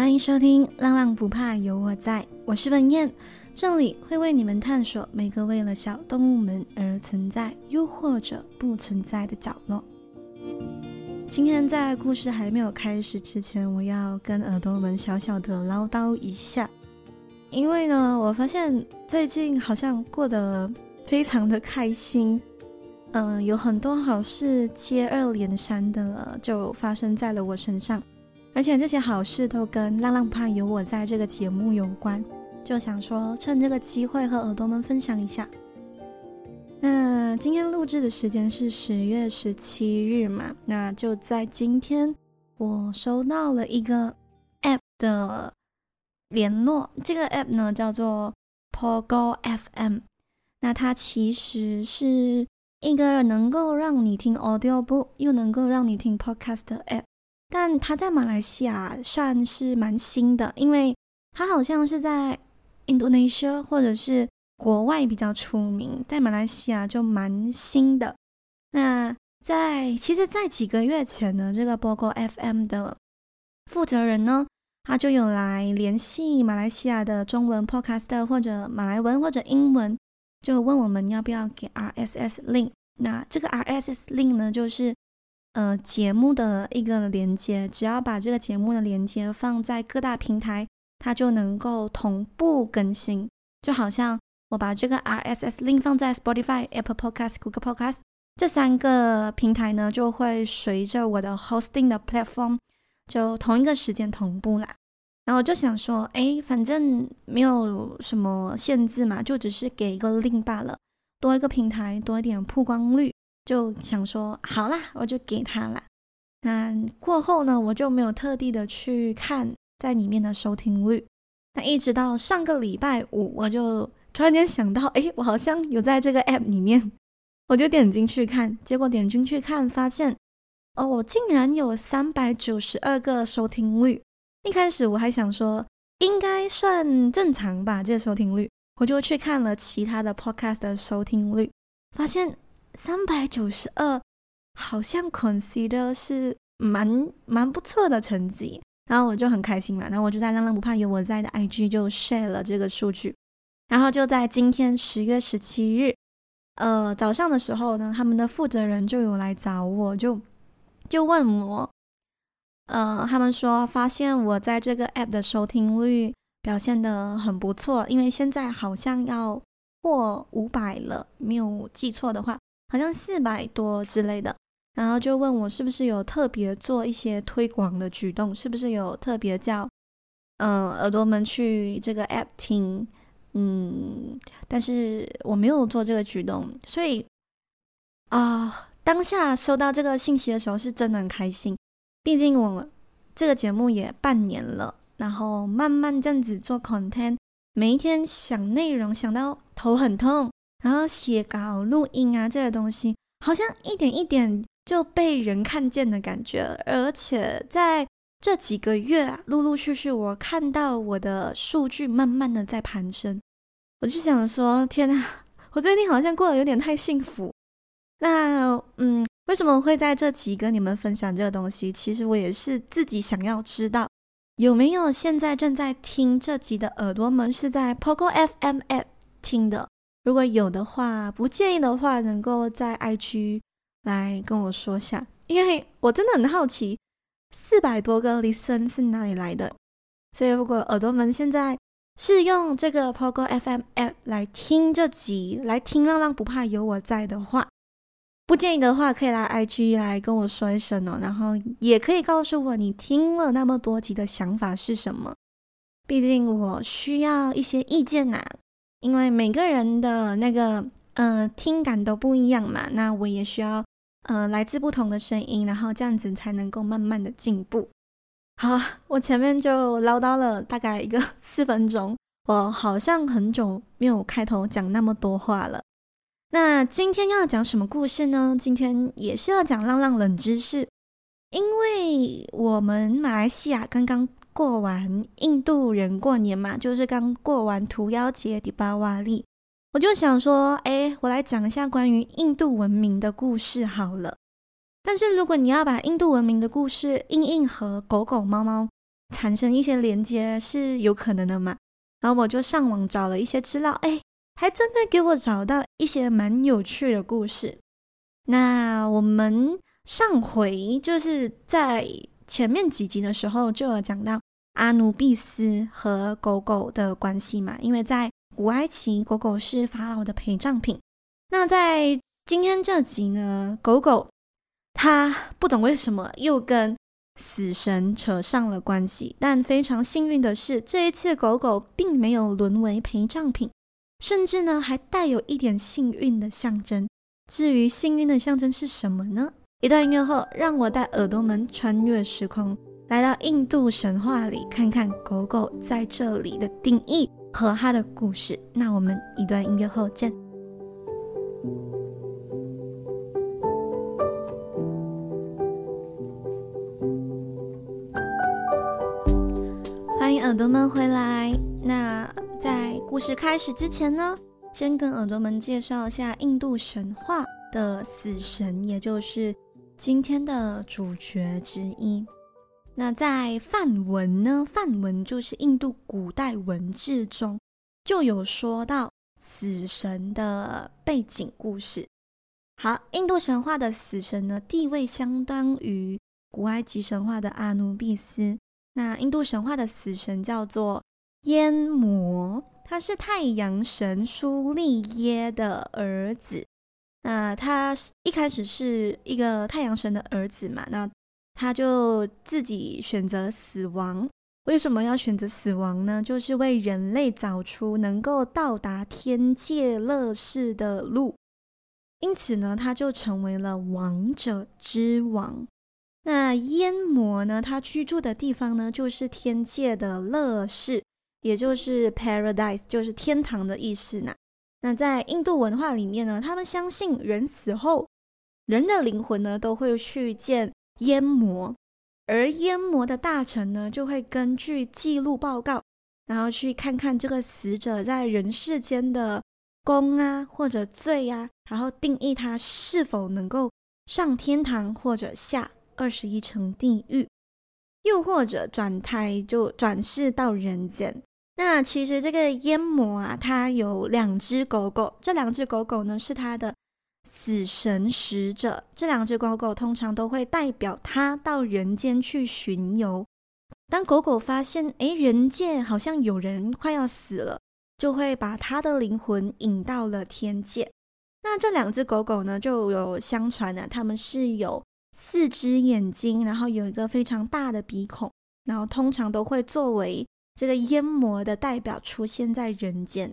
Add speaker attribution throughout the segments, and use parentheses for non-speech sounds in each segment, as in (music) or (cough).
Speaker 1: 欢迎收听《浪浪不怕有我在》，我是文燕，这里会为你们探索每个为了小动物们而存在，又或者不存在的角落。今天在故事还没有开始之前，我要跟耳朵们小小的唠叨一下，因为呢，我发现最近好像过得非常的开心，嗯、有很多好事接二连三的就发生在了我身上。而且这些好事都跟《浪浪不怕有我在》这个节目有关，就想说趁这个机会和耳朵们分享一下。那今天录制的时间是十月十七日嘛？那就在今天，我收到了一个 App 的联络，这个 App 呢叫做 Pogo FM。那它其实是一个能够让你听 Audiobook 又能够让你听 Podcast 的 App。但他在马来西亚算是蛮新的，因为他好像是在 Indonesia 或者是国外比较出名，在马来西亚就蛮新的。那在其实，在几个月前呢，这个 Bogo FM 的负责人呢，他就有来联系马来西亚的中文 Podcaster 或者马来文或者英文，就问我们要不要给 RSS link。那这个 RSS link 呢，就是。呃，节目的一个连接，只要把这个节目的连接放在各大平台，它就能够同步更新。就好像我把这个 RSS link 放在 Spotify、Apple Podcast、Google Podcast 这三个平台呢，就会随着我的 hosting 的 platform 就同一个时间同步啦。然后我就想说，哎，反正没有什么限制嘛，就只是给一个 link 罢了，多一个平台，多一点曝光率。就想说好啦，我就给他了。那过后呢，我就没有特地的去看在里面的收听率。那一直到上个礼拜五，我就突然间想到，哎，我好像有在这个 app 里面，(laughs) 我就点进去看。结果点进去看，发现哦，我竟然有三百九十二个收听率。一开始我还想说应该算正常吧，这个收听率。我就去看了其他的 podcast 的收听率，发现。三百九十二，好像 consider 是蛮蛮不错的成绩，然后我就很开心嘛，然后我就在浪浪不怕有我在的 IG 就 share 了这个数据，然后就在今天十月十七日，呃早上的时候呢，他们的负责人就有来找我，就就问我，呃，他们说发现我在这个 app 的收听率表现得很不错，因为现在好像要破五百了，没有记错的话。好像四百多之类的，然后就问我是不是有特别做一些推广的举动，是不是有特别叫嗯、耳朵们去这个 app 听，嗯，但是我没有做这个举动，所以啊、当下收到这个信息的时候是真的很开心，毕竟我这个节目也半年了，然后慢慢这样子做 content，每一天想内容想到头很痛。然后写稿、录音啊，这些东西好像一点一点就被人看见的感觉，而且在这几个月啊，陆陆续续我看到我的数据慢慢的在攀升，我就想说，天呐，(laughs) 我最近好像过得有点太幸福。那嗯，为什么会在这集跟你们分享这个东西？其实我也是自己想要知道，有没有现在正在听这集的耳朵们是在 Pogo FM app 听的。如果有的话，不介意的话，能够在 IG 来跟我说下，因为我真的很好奇，四百多个 listen 是哪里来的。所以，如果耳朵们现在是用这个 Pogo FM app 来听这集，来听浪浪不怕有我在的话，不介意的话，可以来 IG 来跟我说一声哦。然后也可以告诉我你听了那么多集的想法是什么，毕竟我需要一些意见呐、啊。因为每个人的那个呃听感都不一样嘛，那我也需要呃来自不同的声音，然后这样子才能够慢慢的进步。好，我前面就唠叨了大概一个 (laughs) 四分钟，我好像很久没有开头讲那么多话了。那今天要讲什么故事呢？今天也是要讲浪浪冷知识，因为我们马来西亚刚刚。过完印度人过年嘛，就是刚过完屠妖节迪巴瓦利，我就想说，哎，我来讲一下关于印度文明的故事好了。但是如果你要把印度文明的故事硬硬和狗狗猫猫产生一些连接是有可能的嘛。然后我就上网找了一些资料，哎，还真的给我找到一些蛮有趣的故事。那我们上回就是在前面几集的时候就有讲到阿努比斯和狗狗的关系嘛，因为在古埃及，狗狗是法老的陪葬品。那在今天这集呢，狗狗它不懂为什么又跟死神扯上了关系，但非常幸运的是，这一次狗狗并没有沦为陪葬品，甚至呢还带有一点幸运的象征。至于幸运的象征是什么呢？一段音乐后，让我带耳朵们穿越时空，来到印度神话里，看看狗狗在这里的定义和它的故事。那我们一段音乐后见。欢迎耳朵们回来。那在故事开始之前呢，先跟耳朵们介绍一下印度神话的死神，也就是今天的主角之一。那在梵文呢，梵文就是印度古代文字中就有说到死神的背景故事。好，印度神话的死神呢，地位相当于古埃及神话的阿努比斯。那印度神话的死神叫做耶摩，他是太阳神苏利耶的儿子。那他一开始是一个太阳神的儿子嘛，那他就自己选择死亡。为什么要选择死亡呢？就是为人类找出能够到达天界乐世的路。因此呢，他就成为了王者之王。那阉魔呢？他居住的地方呢，就是天界的乐世，也就是 paradise，就是天堂的意思呢。那在印度文化里面呢，他们相信人死后，人的灵魂呢都会去见阉魔，而阉魔的大臣呢就会根据记录报告，然后去看看这个死者在人世间的功啊或者罪啊，然后定义他是否能够上天堂或者下。二十一层地狱，又或者转胎就转世到人间。那其实这个阉魔啊，它有两只狗狗，这两只狗狗呢是它的死神使者。这两只狗狗通常都会代表它到人间去巡游。当狗狗发现，哎，人界好像有人快要死了，就会把它的灵魂引到了天界。那这两只狗狗呢，就有相传呢，它们是有。四只眼睛，然后有一个非常大的鼻孔，然后通常都会作为这个阉魔的代表出现在人间。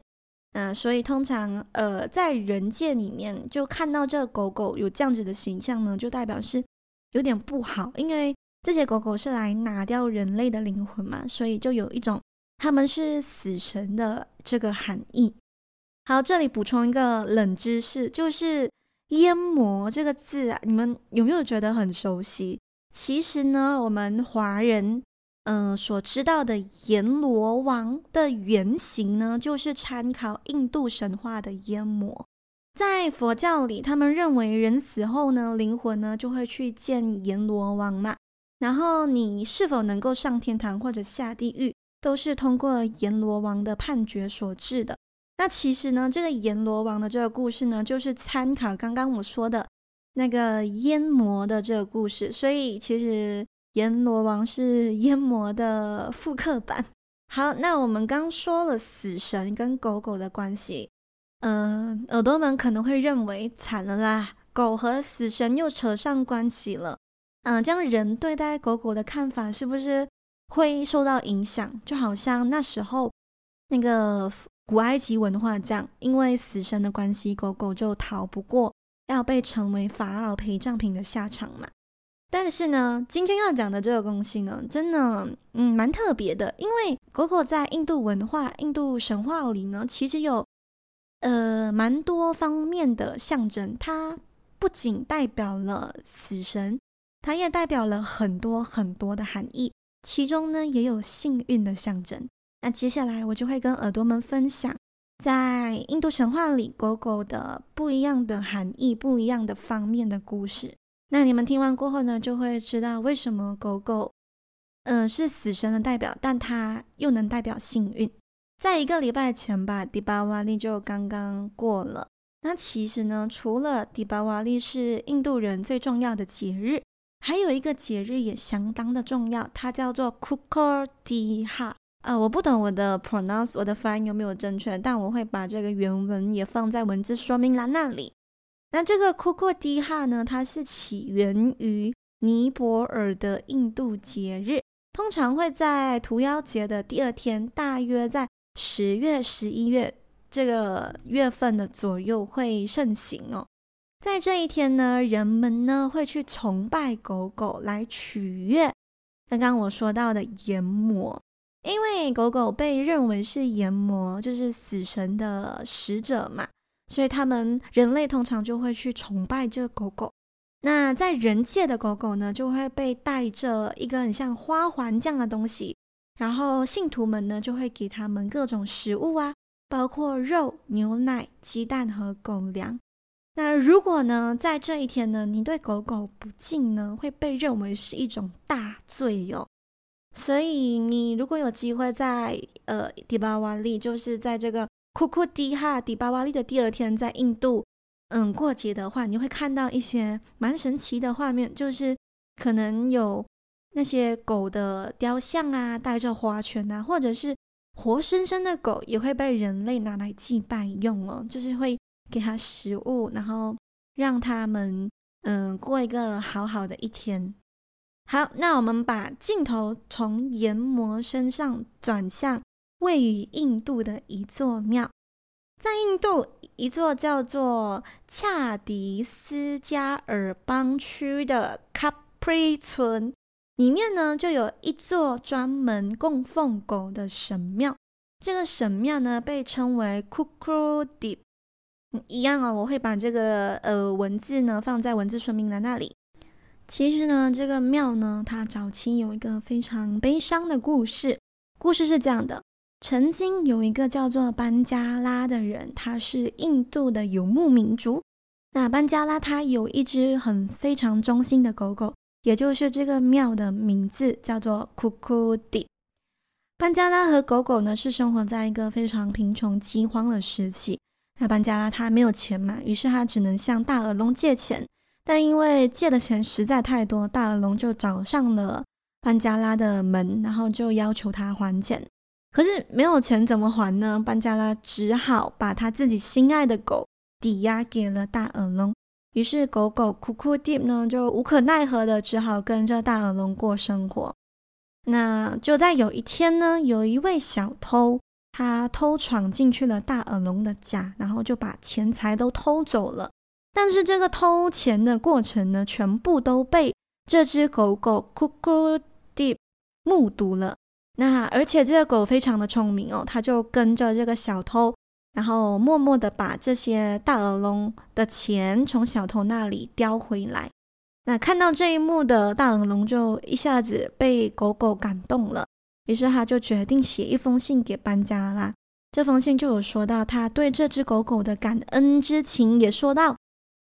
Speaker 1: 嗯、所以通常呃在人界里面就看到这个狗狗有这样子的形象呢，就代表是有点不好，因为这些狗狗是来拿掉人类的灵魂嘛，所以就有一种他们是死神的这个含义。好，这里补充一个冷知识，就是。阉魔这个字啊，你们有没有觉得很熟悉？其实呢，我们华人嗯、所知道的阎罗王的原型呢，就是参考印度神话的阎魔。在佛教里，他们认为人死后呢，灵魂呢就会去见阎罗王嘛。然后你是否能够上天堂或者下地狱，都是通过阎罗王的判决所致的。那其实呢，这个阎罗王的这个故事呢，就是参考刚刚我说的那个阎魔的这个故事，所以其实阎罗王是阎魔的复刻版。好，那我们刚说了死神跟狗狗的关系，嗯、耳朵们可能会认为惨了啦，狗和死神又扯上关系了。嗯、这样人对待狗狗的看法是不是会受到影响？就好像那时候那个。古埃及文化这样，因为死神的关系，狗狗就逃不过要被成为法老陪葬品的下场嘛。但是呢，今天要讲的这个东西呢，真的，嗯，蛮特别的，因为狗狗在印度文化、印度神话里呢，其实有呃蛮多方面的象征。它不仅代表了死神，它也代表了很多很多的含义，其中呢也有幸运的象征。那接下来我就会跟耳朵们分享，在印度神话里狗狗的不一样的含义、不一样的方面的故事。那你们听完过后呢，就会知道为什么狗狗，嗯、呃，是死神的代表，但它又能代表幸运。在一个礼拜前吧，迪巴瓦利就刚刚过了。那其实呢，除了迪巴瓦利是印度人最重要的节日，还有一个节日也相当的重要，它叫做库库迪哈。呃，我不懂我的 pronounce，我的发音有没有正确，但我会把这个原文也放在文字说明栏那里。那这个库库迪哈呢，它是起源于尼泊尔的印度节日，通常会在屠妖节的第二天，大约在十月、十一月这个月份的左右会盛行哦。在这一天呢，人们呢会去崇拜狗狗来取悦刚刚我说到的阎魔。因为狗狗被认为是阎魔，就是死神的使者嘛，所以他们人类通常就会去崇拜这个狗狗。那在人界的狗狗呢，就会被带着一个很像花环这样的东西，然后信徒们呢就会给他们各种食物啊，包括肉、牛奶、鸡蛋和狗粮。那如果呢，在这一天呢，你对狗狗不敬呢，会被认为是一种大罪哟。所以，你如果有机会在呃迪巴瓦利，就是在这个库库迪哈迪巴瓦利的第二天，在印度嗯过节的话，你会看到一些蛮神奇的画面，就是可能有那些狗的雕像啊，带着花圈啊，或者是活生生的狗也会被人类拿来祭拜用哦，就是会给它食物，然后让他们嗯过一个好好的一天。好，那我们把镜头从阎魔身上转向位于印度的一座庙，在印度一座叫做恰迪斯加尔邦区的卡普里村里面呢，就有一座专门供奉狗的神庙。这个神庙呢，被称为库库迪，一样啊、哦，我会把这个呃文字呢放在文字说明栏那里。其实呢，这个庙呢，它早期有一个非常悲伤的故事。故事是这样的：曾经有一个叫做班加拉的人，他是印度的游牧民族。那班加拉他有一只很非常忠心的狗狗，也就是这个庙的名字叫做库库迪。班加拉和狗狗呢是生活在一个非常贫穷饥荒的时期。那班加拉他没有钱嘛，于是他只能向大耳窿借钱。但因为借的钱实在太多，大耳窿就找上了班加拉的门，然后就要求他还钱。可是没有钱怎么还呢？班加拉只好把他自己心爱的狗抵押给了大耳窿。于是狗狗库库迪呢就无可奈何的只好跟着大耳窿过生活。那就在有一天呢，有一位小偷，他偷闯进去了大耳窿的家，然后就把钱财都偷走了。但是这个偷钱的过程呢，全部都被这只狗狗库库迪目睹了。那而且这个狗非常的聪明哦，它就跟着这个小偷，然后默默的把这些大耳窿的钱从小偷那里叼回来。那看到这一幕的大耳龙就一下子被狗狗感动了，于是他就决定写一封信给班加拉。这封信就有说到他对这只狗狗的感恩之情，也说到。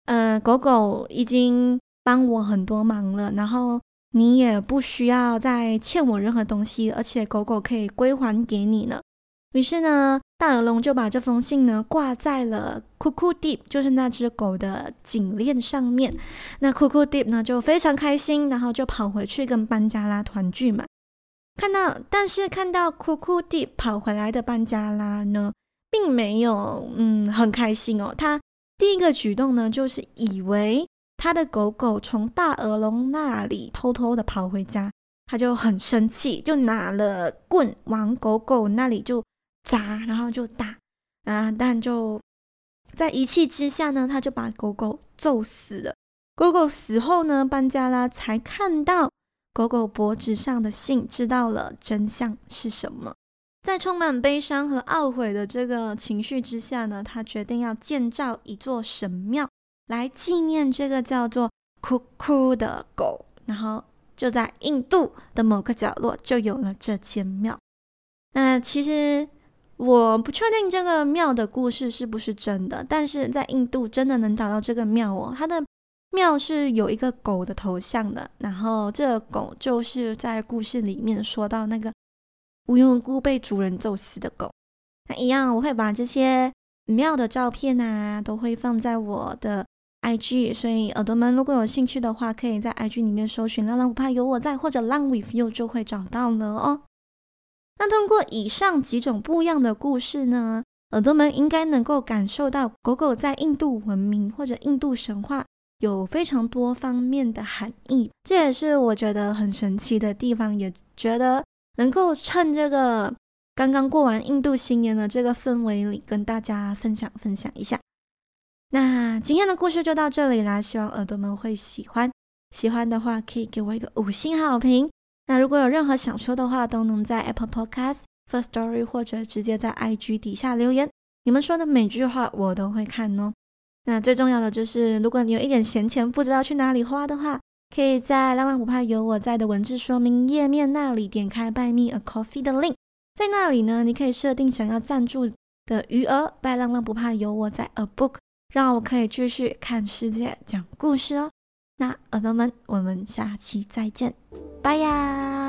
Speaker 1: 呃，狗狗已经帮我很多忙了，然后你也不需要再欠我任何东西，而且狗狗可以归还给你呢。于是呢，大耳窿就把这封信呢挂在了库库迪，就是那只狗的颈链上面。那库库迪呢就非常开心，然后就跑回去跟班加拉团聚嘛。看到，但是看到库库迪跑回来的班加拉呢，并没有嗯很开心哦，他。第一个举动呢，就是以为他的狗狗从大耳窿那里偷偷的跑回家，他就很生气，就拿了棍往狗狗那里就砸，然后就打啊，但就在一气之下呢，他就把狗狗揍死了。狗狗死后呢，班加拉才看到狗狗脖子上的信，知道了真相是什么。在充满悲伤和懊悔的这个情绪之下呢，他决定要建造一座神庙来纪念这个叫做库库的狗。然后就在印度的某个角落就有了这间庙。那其实我不确定这个庙的故事是不是真的，但是在印度真的能找到这个庙哦。它的庙是有一个狗的头像的，然后这个狗就是在故事里面说到那个无缘无故被主人揍死的狗。那一样，我会把这些庙的照片啊，都会放在我的 IG，所以耳朵们如果有兴趣的话，可以在 IG 里面搜寻“浪浪不怕有我在”或者 “Lang with you” 就会找到了哦。那通过以上几种不一样的故事呢，耳朵们应该能够感受到狗狗在印度文明或者印度神话有非常多方面的含义。这也是我觉得很神奇的地方，也觉得能够趁这个刚刚过完印度新年的这个氛围里，跟大家分享分享一下。那今天的故事就到这里啦，希望耳朵们会喜欢。喜欢的话可以给我一个五星好评。那如果有任何想说的话，都能在 Apple Podcast、First Story 或者直接在 IG 底下留言。你们说的每句话我都会看哦。那最重要的就是，如果你有一点闲钱不知道去哪里花的话，可以在“浪浪不怕有我在”的文字说明页面那里点开 “Buy me a coffee” 的 link，在那里呢，你可以设定想要赞助的余额。拜浪浪不怕有我在 a book，让我可以继续看世界、讲故事哦。那耳朵们，我们下期再见，拜呀！